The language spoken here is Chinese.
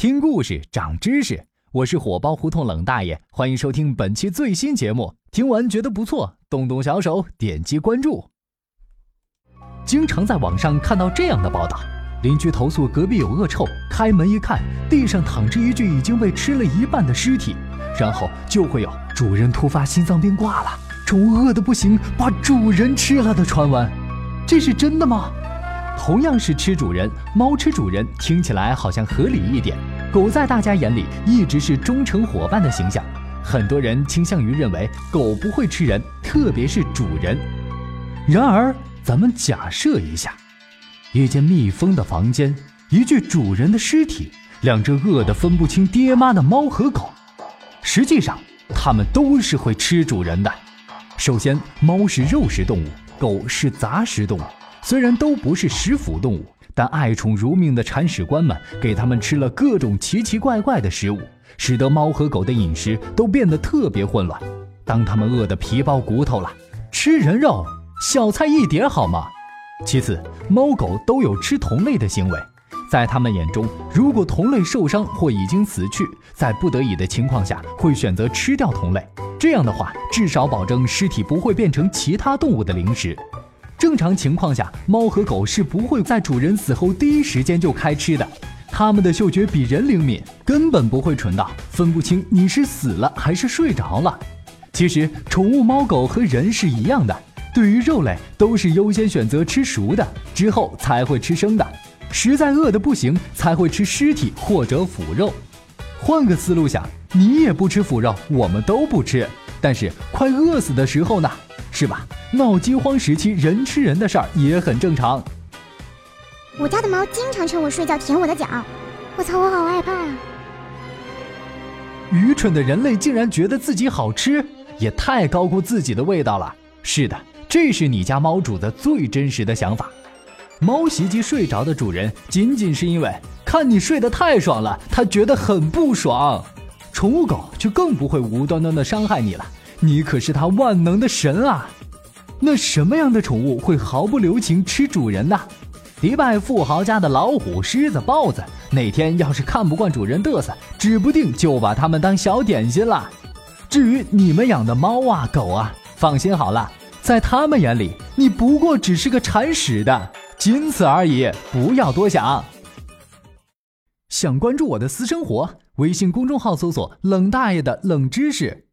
听故事长知识，我是火爆胡同冷大爷，欢迎收听本期最新节目。听完觉得不错，动动小手点击关注。经常在网上看到这样的报道：邻居投诉隔壁有恶臭，开门一看，地上躺着一具已经被吃了一半的尸体，然后就会有主人突发心脏病挂了，宠物饿得不行，把主人吃了的传闻。这是真的吗？同样是吃主人，猫吃主人，听起来好像合理一点。狗在大家眼里一直是忠诚伙伴的形象，很多人倾向于认为狗不会吃人，特别是主人。然而，咱们假设一下，一间密封的房间，一具主人的尸体，两只饿得分不清爹妈的猫和狗。实际上，它们都是会吃主人的。首先，猫是肉食动物，狗是杂食动物。虽然都不是食腐动物，但爱宠如命的铲屎官们给它们吃了各种奇奇怪怪的食物，使得猫和狗的饮食都变得特别混乱。当它们饿得皮包骨头了，吃人肉小菜一碟好吗？其次，猫狗都有吃同类的行为，在它们眼中，如果同类受伤或已经死去，在不得已的情况下会选择吃掉同类。这样的话，至少保证尸体不会变成其他动物的零食。正常情况下，猫和狗是不会在主人死后第一时间就开吃的。它们的嗅觉比人灵敏，根本不会蠢到分不清你是死了还是睡着了。其实，宠物猫狗和人是一样的，对于肉类都是优先选择吃熟的，之后才会吃生的。实在饿得不行，才会吃尸体或者腐肉。换个思路想，你也不吃腐肉，我们都不吃，但是快饿死的时候呢？是吧？闹饥荒时期，人吃人的事儿也很正常。我家的猫经常趁我睡觉舔我的脚，我操，我好害怕。愚蠢的人类竟然觉得自己好吃，也太高估自己的味道了。是的，这是你家猫主的最真实的想法。猫袭击睡着的主人，仅仅是因为看你睡得太爽了，它觉得很不爽。宠物狗就更不会无端端的伤害你了。你可是它万能的神啊！那什么样的宠物会毫不留情吃主人呢？迪拜富豪家的老虎、狮子、豹子，哪天要是看不惯主人嘚瑟，指不定就把它们当小点心了。至于你们养的猫啊、狗啊，放心好了，在他们眼里，你不过只是个铲屎的，仅此而已，不要多想。想关注我的私生活，微信公众号搜索“冷大爷的冷知识”。